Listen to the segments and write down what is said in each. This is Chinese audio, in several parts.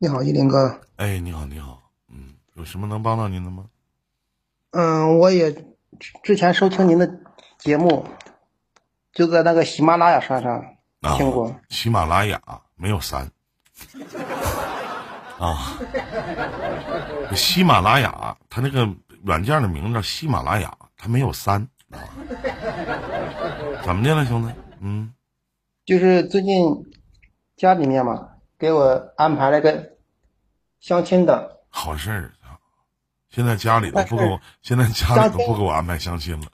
你好，依林哥。哎，你好，你好，嗯，有什么能帮到您的吗？嗯，我也之前收听您的节目，就在那个喜马拉雅山上听过。喜马拉雅没有山啊，喜马拉雅它那个软件的名字叫喜马拉雅，它没有山啊。怎么的了，兄弟？嗯，就是最近家里面嘛。给我安排了个相亲的好事儿啊！现在家里都不给我，现在家里都不给我安排相亲了。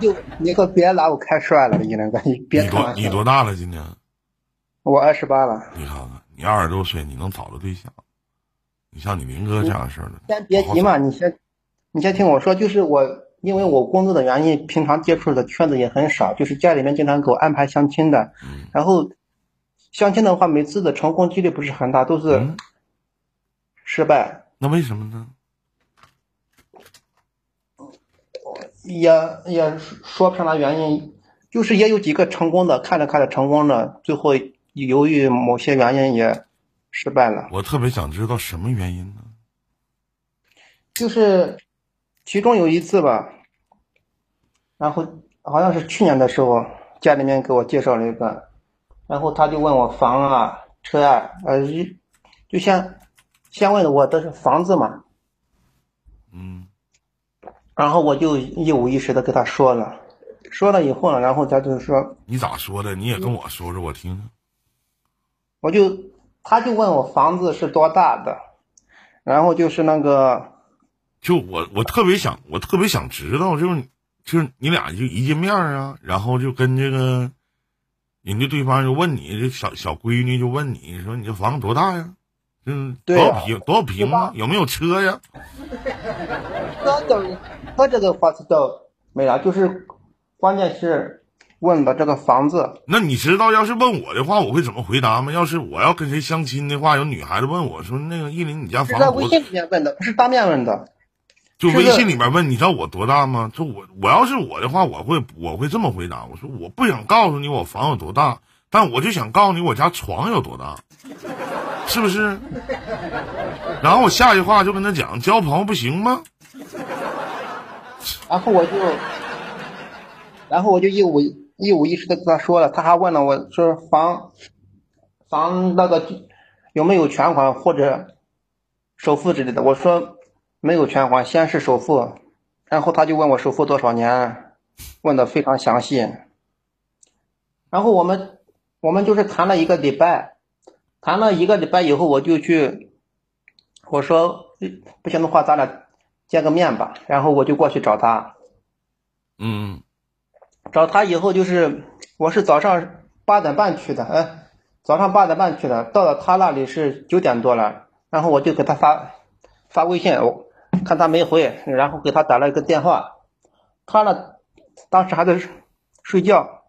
就你可别拿我开涮了，你那个你别。你多你多大了？今年？我二十八了。你看看，你二十多岁，你能找着对象？你像你林哥这样式的，先别急嘛，你先你先听我说，就是我因为我工作的原因，平常接触的圈子也很少，就是家里面经常给我安排相亲的，然后。相亲的话，每次的成功几率不是很大，都是失败。那为什么呢？也也说不上来原因，就是也有几个成功的，看着看着成功的，最后由于某些原因也失败了。我特别想知道什么原因呢？就是其中有一次吧，然后好像是去年的时候，家里面给我介绍了一个。然后他就问我房啊、车啊，呃，就先先问我的是房子嘛，嗯，然后我就一五一十的跟他说了，说了以后呢，然后他就说你咋说的？你也跟我说说，我听听。我就他就问我房子是多大的，然后就是那个，就我我特别想我特别想知道，就是就是你俩就一见面啊，然后就跟这个。人家对方就问你，这小小闺女就问你说：“你这房子多大呀？嗯，多少平？多少平啊？有没有车呀？” 那都，他这个话题倒没啥，就是关键是问的这个房子。那你知道，要是问我的话，我会怎么回答吗？要是我要跟谁相亲的话，有女孩子问我说：“那个依林，你家房子？”在微信里面问的，不是当面问的。就微信里面问，你知道我多大吗？就我，我要是我的话，我会我会这么回答，我说我不想告诉你我房有多大，但我就想告诉你我家床有多大，是不是？然后我下句话就跟他讲，交朋友不行吗？然后我就，然后我就一五一五一十的跟他说了，他还问了我说房房那个有没有全款或者首付之类的，我说。没有全款，先是首付，然后他就问我首付多少年，问的非常详细。然后我们我们就是谈了一个礼拜，谈了一个礼拜以后，我就去，我说不行的话，咱俩见个面吧。然后我就过去找他，嗯，找他以后就是我是早上八点半去的，哎，早上八点半去的，到了他那里是九点多了，然后我就给他发发微信，我。看他没回，然后给他打了一个电话，他呢，当时还在睡觉，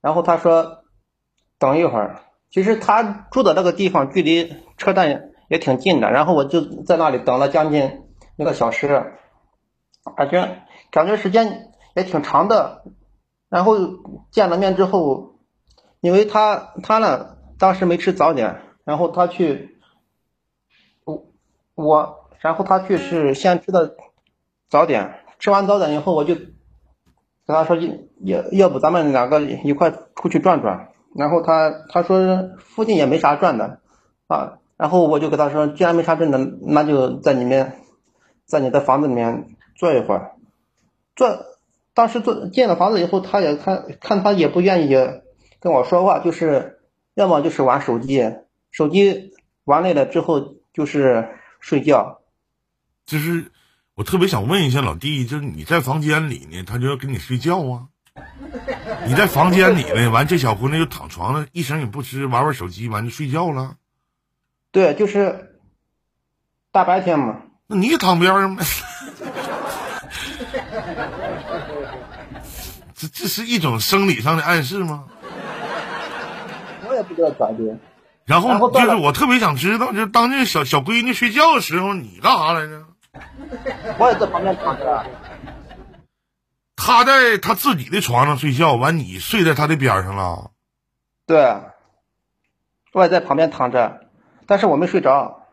然后他说等一会儿。其实他住的那个地方距离车站也挺近的，然后我就在那里等了将近一个小时，感觉感觉时间也挺长的。然后见了面之后，因为他他呢当时没吃早点，然后他去我我。然后他去是先吃的早点，吃完早点以后，我就跟他说要要不咱们两个一块出去转转。然后他他说附近也没啥转的啊。然后我就跟他说，既然没啥转的，那就在里面，在你的房子里面坐一会儿。坐，当时坐进了房子以后，他也看看他也不愿意跟我说话，就是要么就是玩手机，手机玩累了之后就是睡觉。就是我特别想问一下老弟，就是你在房间里呢，他就要跟你睡觉啊？你在房间里呢，完这小姑娘就躺床上，一声也不吱，玩玩手机，完就睡觉了。对，就是大白天嘛。那你也躺边上呗。这这是一种生理上的暗示吗？我也不知道咋的。然后就是我特别想知道，就是当这个小小闺女睡觉的时候，你干啥来着？我也在旁边躺着。他在他自己的床上睡觉，完你睡在他的边上了。对。我也在旁边躺着，但是我没睡着。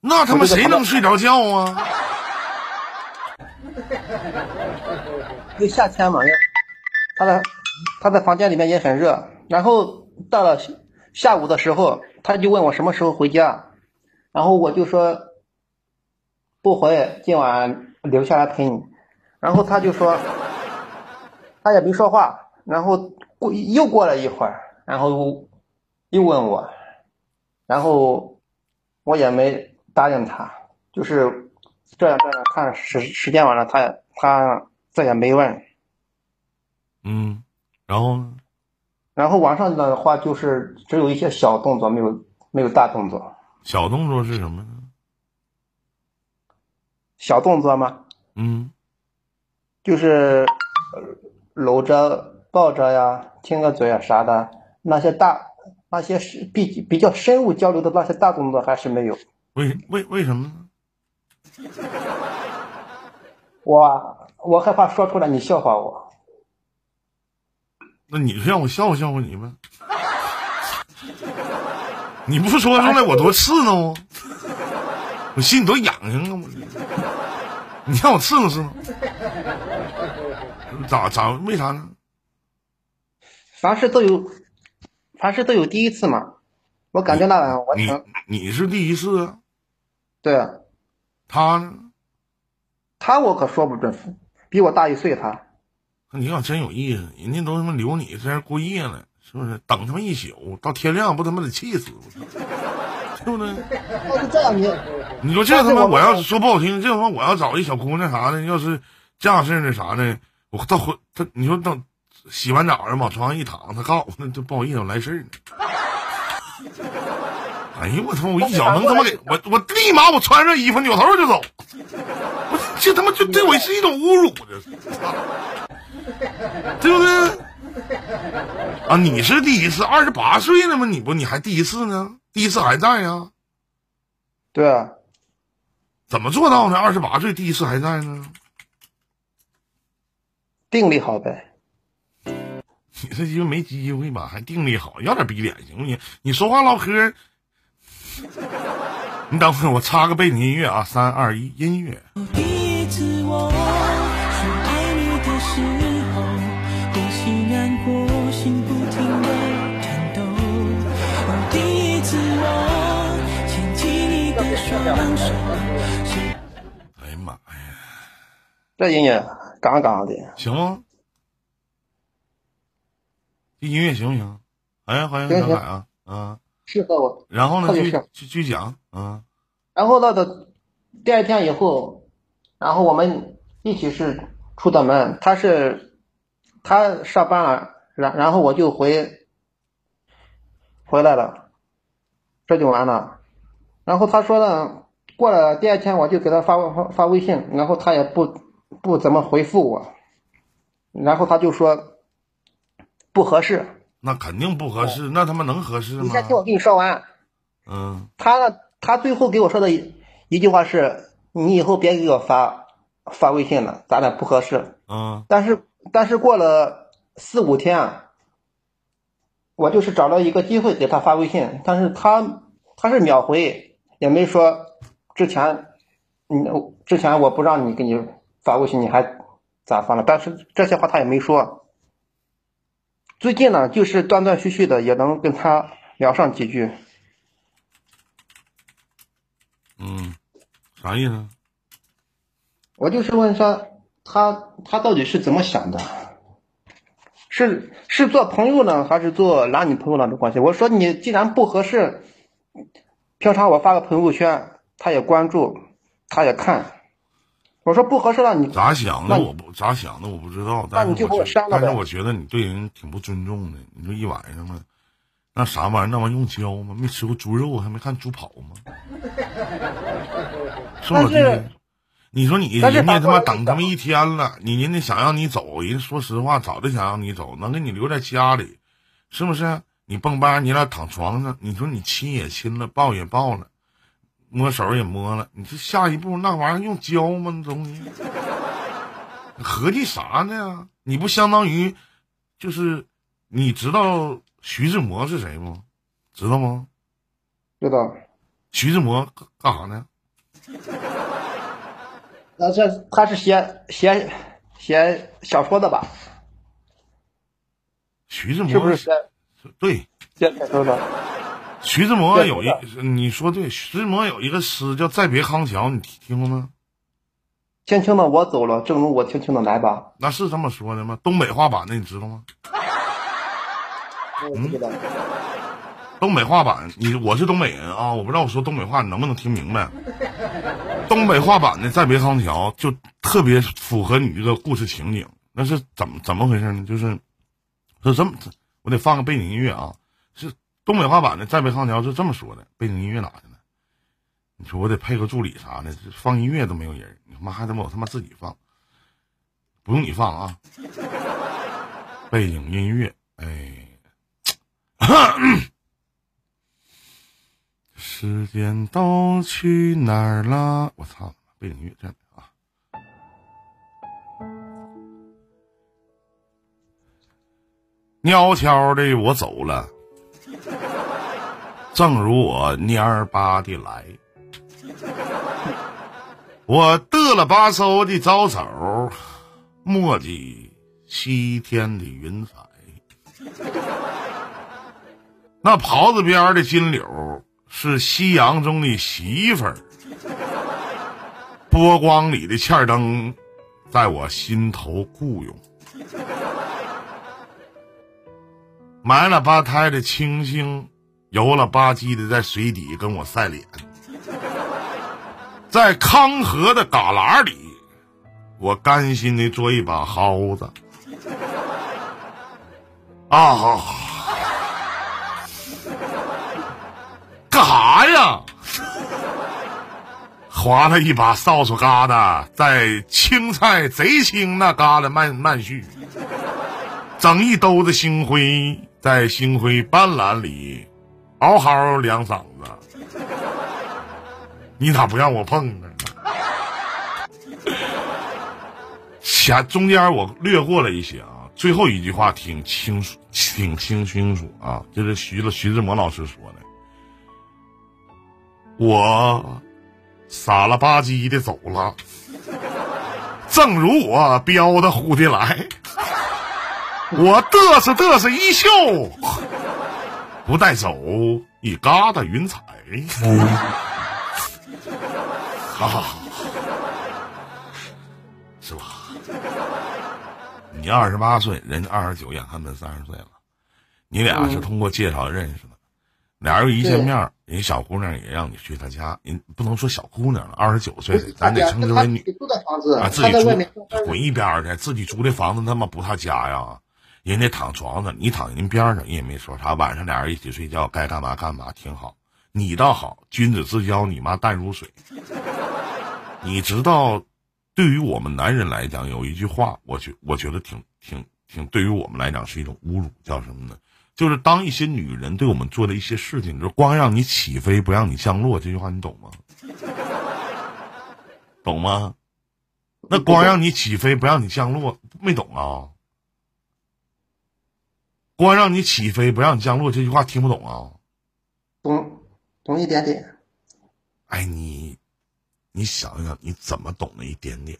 那他妈谁能睡着觉啊？就夏天嘛，他在他在房间里面也很热。然后到了下午的时候，他就问我什么时候回家，然后我就说不回，今晚留下来陪你。然后他就说，他也没说话。然后过又过了一会儿，然后又问我，然后我也没答应他，就是这样这样看时时间晚了，他他再也没问。嗯，然后呢？然后晚上的话就是只有一些小动作，没有没有大动作。小动作是什么呢？小动作吗？嗯，就是搂着、抱着呀，亲个嘴啊啥的。那些大、那些是比比较深入交流的那些大动作还是没有。为为为什么呢？我我害怕说出来你笑话我。那你让我笑话笑话你呗？你不说出来我多刺挠啊！我心里都痒痒啊！我，你让我伺候伺候？咋咋为啥呢？凡事都有，凡事都有第一次嘛。我感觉那晚我你你是第一次啊？对啊。他呢？他我可说不准，比我大一岁他。你要真有意思，人家都他妈留你在这过夜了，是不是？等他妈一宿，到天亮不他妈得气死，对不对？要是这样你，你说这他妈我要是说不好听，这他妈我要找一小姑娘啥的，要是这样式儿的啥的，我到回他，你说等洗完澡往床上一躺，他告诉我那就不好意思，我来事儿呢。哎呦我他妈，我一脚能他妈给我我立马我穿上衣服扭头就走，我这他妈就对我是一种侮辱，这是。对不对？啊，你是第一次，二十八岁了吗？你不，你还第一次呢？第一次还在呀？对啊。怎么做到呢？二十八岁第一次还在呢？定力好呗。你这鸡巴没机会吧？还定力好，要点逼脸行不行？你说话唠嗑，你等会儿我插个背景音乐啊！三二一，音乐。这音乐杠杠的，行吗？这音乐行不行？哎，欢迎小海啊！啊，适合我。然后呢？继继续讲啊。然后到的第二天以后，然后我们一起是出的门，他是他上班了，然然后我就回回来了，这就完了。然后他说呢，过了第二天我就给他发发发微信，然后他也不不怎么回复我，然后他就说不合适。那肯定不合适，那他妈能合适吗？你先听我跟你说完。嗯。他呢，他最后给我说的一一句话是：“你以后别给我发发微信了，咱俩不合适。”嗯。但是但是过了四五天，我就是找了一个机会给他发微信，但是他他是秒回。也没说之前，嗯之前我不让你给你发过去，你还咋发了？但是这些话他也没说。最近呢，就是断断续续的，也能跟他聊上几句。嗯，啥意思？我就是问说他他到底是怎么想的？是是做朋友呢，还是做男女朋友那种关系？我说你既然不合适。平常我发个朋友圈，他也关注，他也看。我说不合适了，你咋想的？我不咋想的，我不知道。但是我但是我觉得你对人挺不尊重的。你说一晚上嘛，那啥玩意儿？那玩意儿用教吗？没吃过猪肉，还没看猪跑吗？是老弟，你说你人家他妈等他妈一天了，你人家想让你走，人说实话早就想让你走，能给你留在家里，是不是？你蹦吧，你俩躺床上，你说你亲也亲了，抱也抱了，摸手也摸了，你这下一步那玩意儿用教吗？那东西，合计啥呢？你不相当于就是你知道徐志摩是谁吗？知道吗？知道。徐志摩干干啥呢？那这他是写写写小说的吧？徐志摩是不是写对，写小说的？徐志摩有一，你说对，徐志摩有一个诗叫《再别康桥》，你听听过吗？轻轻的我走了，正如我轻轻的来吧。那是这么说的吗？东北话版的你知道吗？我不知道。东北话版，你我是东北人啊，我不知道我说东北话你能不能听明白。东北话版的《再别康桥》就特别符合你这个故事情景。那是怎么怎么回事呢？就是是这么，我得放个背景音乐啊。东北话版的《再别康桥》是这么说的，背景音乐哪去了？你说我得配个助理啥的，放音乐都没有人，你他妈还他妈我他妈自己放，不用你放啊。背景音乐，哎。时间都去哪儿了？我操！背景音乐这样的啊。蔫悄的我走了，正如我蔫儿吧的来。我嘚了吧嗖的招手，墨迹西天的云彩。那袍子边的金柳是夕阳中的媳妇儿，波光里的欠灯，在我心头雇佣。埋了吧胎的星星，油了吧唧的在水底跟我晒脸。在康河的旮旯里，我甘心的做一把蒿子。啊！干啥呀？划了一把扫帚疙瘩，在青菜贼青那旮瘩慢慢续，整一兜子星辉，在星辉斑斓里嗷嗷两嗓子。你咋不让我碰呢？前中间我略过了一些啊，最后一句话挺清楚，挺清清楚啊，这是徐了徐志摩老师说的。我傻了吧唧的走了，正如我标的呼的来，我嘚瑟嘚瑟一笑，不带走一疙瘩云彩。啊，是吧？你二十八岁，人家二十九，眼看奔三十岁了，你俩是通过介绍认识的。俩人一见面，人小姑娘也让你去她家，人不能说小姑娘了，二十九岁，咱得称之为女租的房子啊，自己租，滚一边去！自己租的房子他妈不他家呀，人家躺床上，你躺人边上，人也没说啥。晚上俩人一起睡觉，该干嘛干嘛，挺好。你倒好，君子之交，你妈淡如水。你知道，对于我们男人来讲，有一句话，我觉我觉得挺挺挺，对于我们来讲是一种侮辱，叫什么呢？就是当一些女人对我们做的一些事情，就是光让你起飞不让你降落，这句话你懂吗？懂吗？那光让你起飞不让你降落，没懂啊？光让你起飞不让你降落，这句话听不懂啊？懂，懂一点点。哎，你，你想想，你怎么懂了一点点？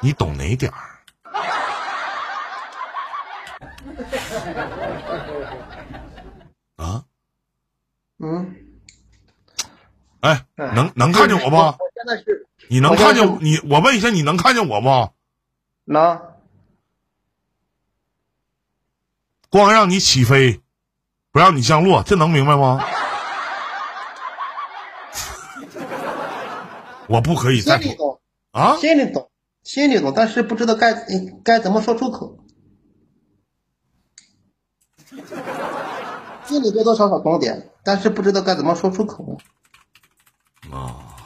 你懂哪点儿？啊？嗯，哎，能能看见我不？我现在是你能看见你？我问一下，你能看见我不？能。光让你起飞，不让你降落，这能明白吗？我不可以再心里懂啊！心里懂，心里懂，但是不知道该该怎么说出口。心里多多少少懂点，但是不知道该怎么说出口。啊，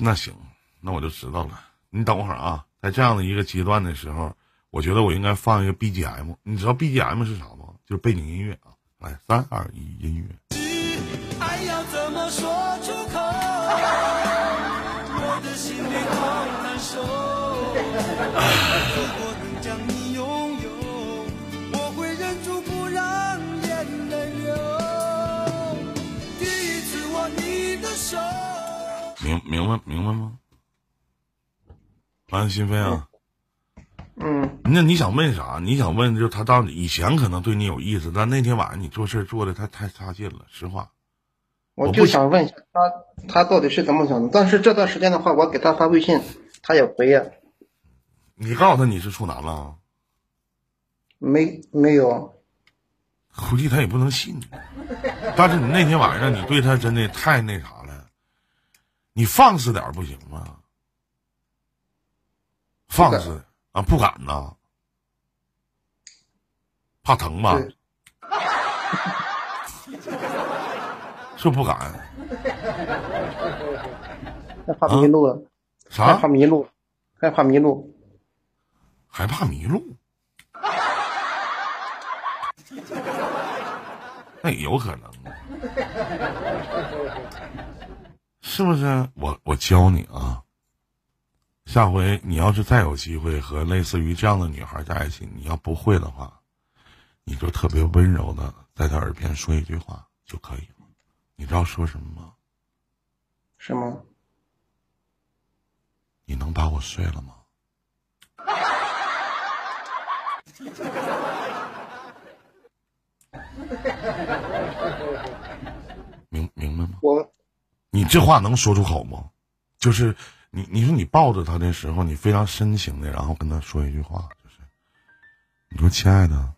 那行，那我就知道了。你等会儿啊，在这样的一个阶段的时候，我觉得我应该放一个 BGM，你知道 BGM 是啥吗？就是背景音乐啊！来，三二一，音乐。明明白明白吗？欢迎心飞啊！嗯，那你想问啥？你想问就是他到底以前可能对你有意思，但那天晚上你做事做的太太差劲了，实话。我就想问一下他，他到底是怎么想的？但是这段时间的话，我给他发微信，他也回呀，你告诉他你是处男了，没没有，估计他也不能信你。但是你那天晚上你对他真的太那啥了，你放肆点不行吗？放肆啊，不敢呐，怕疼吧？是不敢？害怕迷路，害啥怕？迷路，害怕迷路。害怕迷路？那也有可能，是不是？我我教你啊，下回你要是再有机会和类似于这样的女孩在一起，你要不会的话，你就特别温柔的在她耳边说一句话就可以了。你知道说什么吗？什么？你能把我睡了吗？明明白吗？我你这话能说出口吗？就是你，你说你抱着他的时候，你非常深情的，然后跟他说一句话，就是你说亲爱的，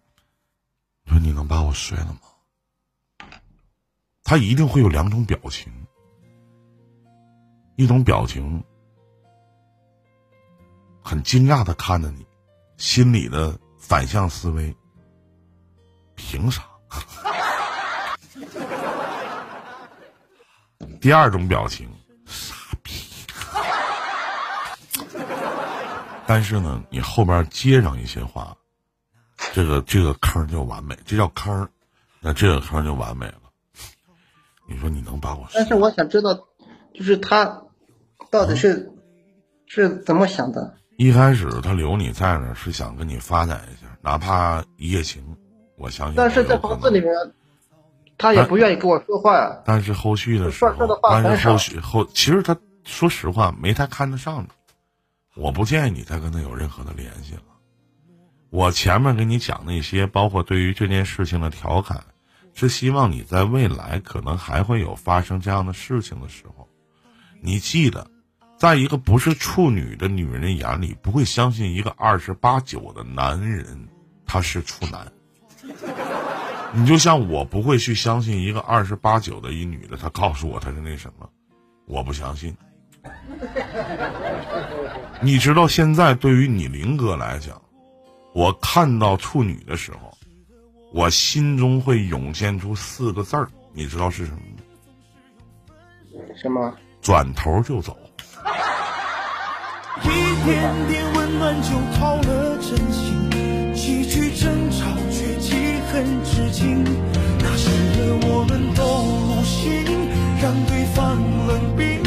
你说你能把我睡了吗？他一定会有两种表情，一种表情很惊讶的看着你，心里的反向思维，凭啥？第二种表情，傻逼。但是呢，你后边接上一些话，这个这个坑就完美，这叫坑，那这个坑就完美了。你说你能把我？但是我想知道，就是他到底是、是怎么想的？一开始他留你在那儿是想跟你发展一下，哪怕一夜情，我相信。但是在房子里。面，他也不愿意跟我说话呀。但是后续的时候说说的，话但是后续后，其实他说实话没太看得上你，我不建议你再跟他有任何的联系了。我前面跟你讲那些，包括对于这件事情的调侃，是希望你在未来可能还会有发生这样的事情的时候，你记得，在一个不是处女的女人的眼里，不会相信一个二十八九的男人他是处男。你就像我不会去相信一个二十八九的一女的，她告诉我她是那什么，我不相信。你知道现在对于你林哥来讲，我看到处女的时候，我心中会涌现出四个字儿，你知道是什么吗？什么？转头就走。一点点温暖就掏了真心，几句争吵却记恨至今。那时的我们都无心，让对方冷冰，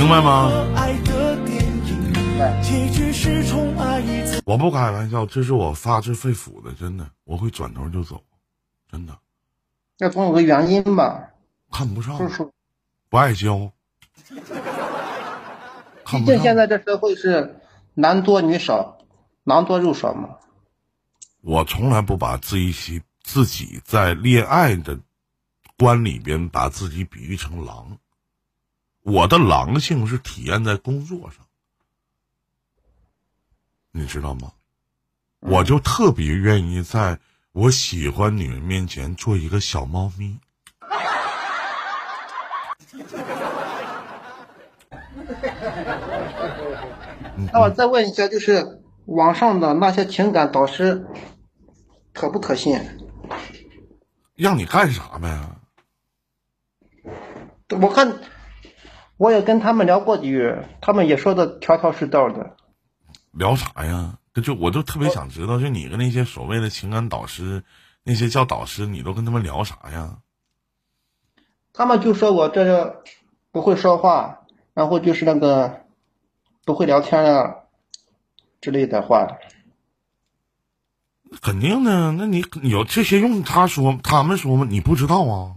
明白吗如何爱的电影，结局是宠爱一次。我不开玩笑，这是我发自肺腑的，真的，我会转头就走，真的那总有个原因吧？看不上就，是说，不爱交，看毕竟。现在这社会是男多女少，狼多肉少嘛。我从来不把自己自己在恋爱的观里边把自己比喻成狼，我的狼性是体验在工作上，你知道吗？我就特别愿意在我喜欢女人面前做一个小猫咪。嗯 那我再问一下，就是网上的那些情感导师，可不可信？让你干啥呗？我看我也跟他们聊过几句，他们也说的条条是道的。聊啥呀？就我就特别想知道，就你跟那些所谓的情感导师，那些叫导师，你都跟他们聊啥呀？他们就说我这个不会说话，然后就是那个不会聊天啊之类的话。肯定的，那你有这些用他说他们说吗？你不知道啊？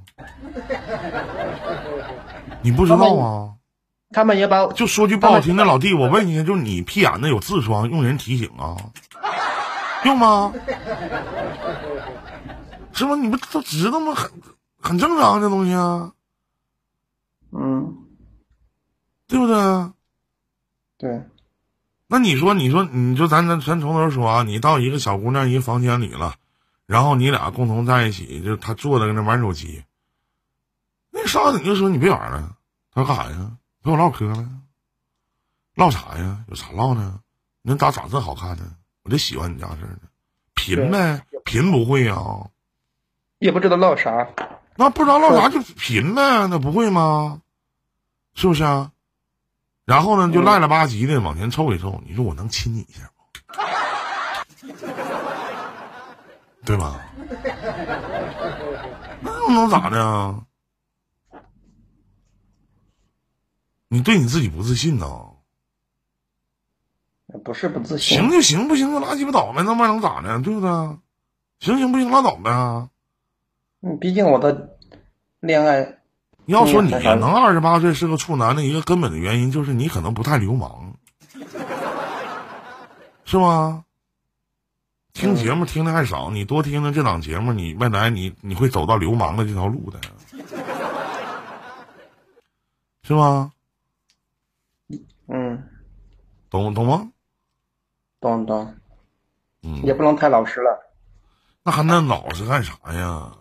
你不知道啊？他们也把我就说句不好听的，老弟，我问一下，就是你屁眼子有痔疮，用人提醒啊？用吗？是吗？你不都知道吗？很很正常这东西啊，嗯，对不对？对，那你说，你说，你说，咱咱咱从头说啊，你到一个小姑娘一个房间里了，然后你俩共同在一起，就她坐在那玩手机，那上来你就说你别玩了，她说干啥呀？陪我唠嗑呗？唠啥呀？有啥唠呢？你咋长这好看呢？我就喜欢你这样式的，贫呗，贫不会啊，也不知道唠啥，那不知道唠啥就贫呗，那不会吗？是不是啊？然后呢，就赖了吧唧的往前凑一凑，你说我能亲你一下不？对吧？那又能咋的？你对你自己不自信呢？不是不自信，行就行，不行就拉鸡巴倒呗，那玩意儿能咋的？对不对？行行不行拉倒呗。嗯，毕竟我的恋爱，要说你能二十八岁是个处男的一个根本的原因，就是你可能不太流氓，是吗？听节目听的还少，你多听听这档节目，你未来你你会走到流氓的这条路的，是吗？嗯，懂懂吗？懂懂，嗯，也不能太老实了。那还那老实干啥呀？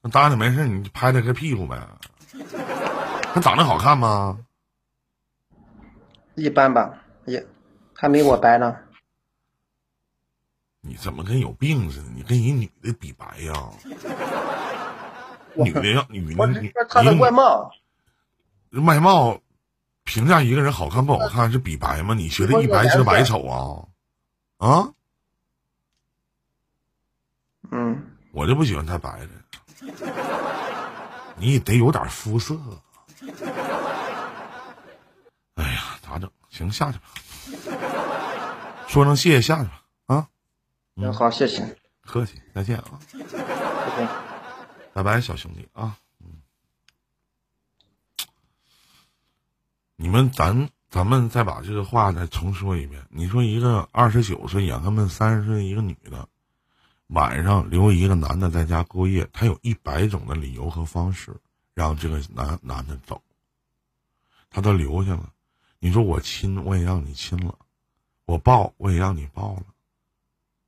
那搭着没事，你拍他个屁股呗。他长得好看吗？一般吧，也还没我白呢。你怎么跟有病似的？你跟一女的比白呀？女的要女的，女他的外貌，外貌评价一个人好看不好看是比白吗？你觉得一白遮百丑啊？啊？嗯，我就不喜欢太白的，你也得有点肤色。哎呀，咋整？行，下去吧。说声谢谢，下去吧。啊，嗯，好，谢谢，客气，再见啊，拜拜，小兄弟啊。你们咱咱们再把这个话再重说一遍。你说一个二十九岁眼看奔三十岁一个女的，晚上留一个男的在家过夜，她有一百种的理由和方式让这个男男的走，她都留下了。你说我亲，我也让你亲了；我抱，我也让你抱了。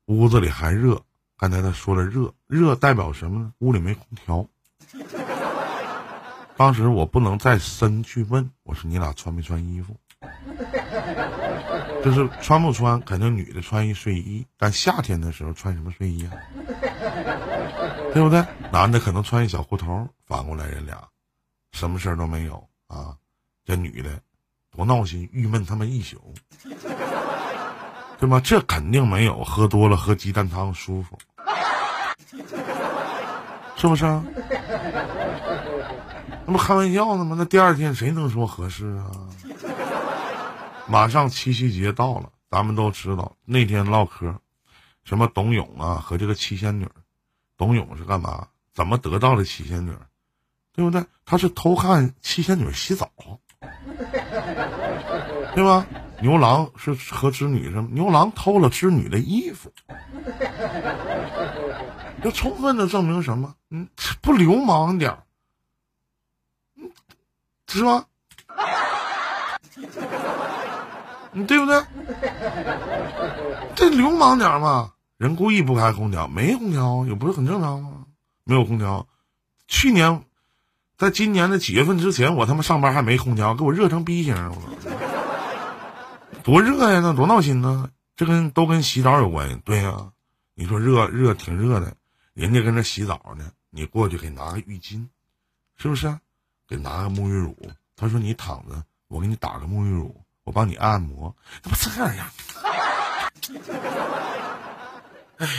屋子里还热，刚才他说了热，热代表什么呢？屋里没空调。当时我不能再深去问，我说你俩穿没穿衣服？就是穿不穿，肯定女的穿一睡衣，但夏天的时候穿什么睡衣啊？对不对？男的可能穿一小裤头，反过来人俩什么事儿都没有啊。这女的多闹心，郁闷他妈一宿，对吧？这肯定没有喝多了喝鸡蛋汤舒服，是不是啊？那不开玩笑呢吗？那第二天谁能说合适啊？马上七夕节到了，咱们都知道那天唠嗑，什么董永啊和这个七仙女，董永是干嘛？怎么得到的七仙女？对不对？他是偷看七仙女洗澡，对吧？牛郎是和织女什么？牛郎偷了织女的衣服，就充分的证明什么？嗯，不流氓点儿。是吗？你对不对？这流氓点嘛！人故意不开空调，没空调也不是很正常吗？没有空调，去年，在今年的几月份之前，我他妈上班还没空调，给我热成逼型了，多热呀！那多闹心呢！这跟都跟洗澡有关系。对呀，你说热热挺热的，人家跟那洗澡呢，你过去给拿个浴巾，是不是？给拿个沐浴乳，他说你躺着，我给你打个沐浴乳，我帮你按摩，怎么这样呀？哎呀，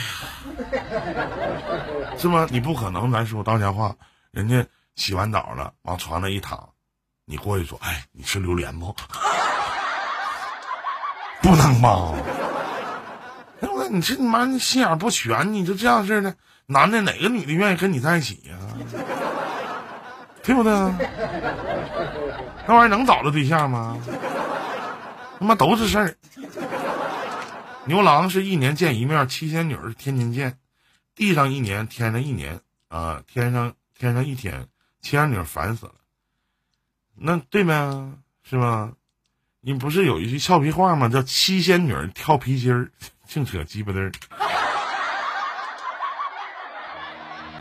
是吗？你不可能，咱说当家话，人家洗完澡了，往床上一躺，你过去说，哎，你吃榴莲不？不能吧？哎我你这你妈你心眼不全，你就这样式的，男的哪个女的愿意跟你在一起呀、对不对？那玩意儿能找着对象吗？他妈都是事儿。牛郎是一年见一面，七仙女是天天见，地上一年，天上一年啊，天上天上一天，七仙女烦死了。那对呗，是吧？你不是有一句俏皮话吗？叫七仙女跳皮筋儿，净扯鸡巴嘚儿。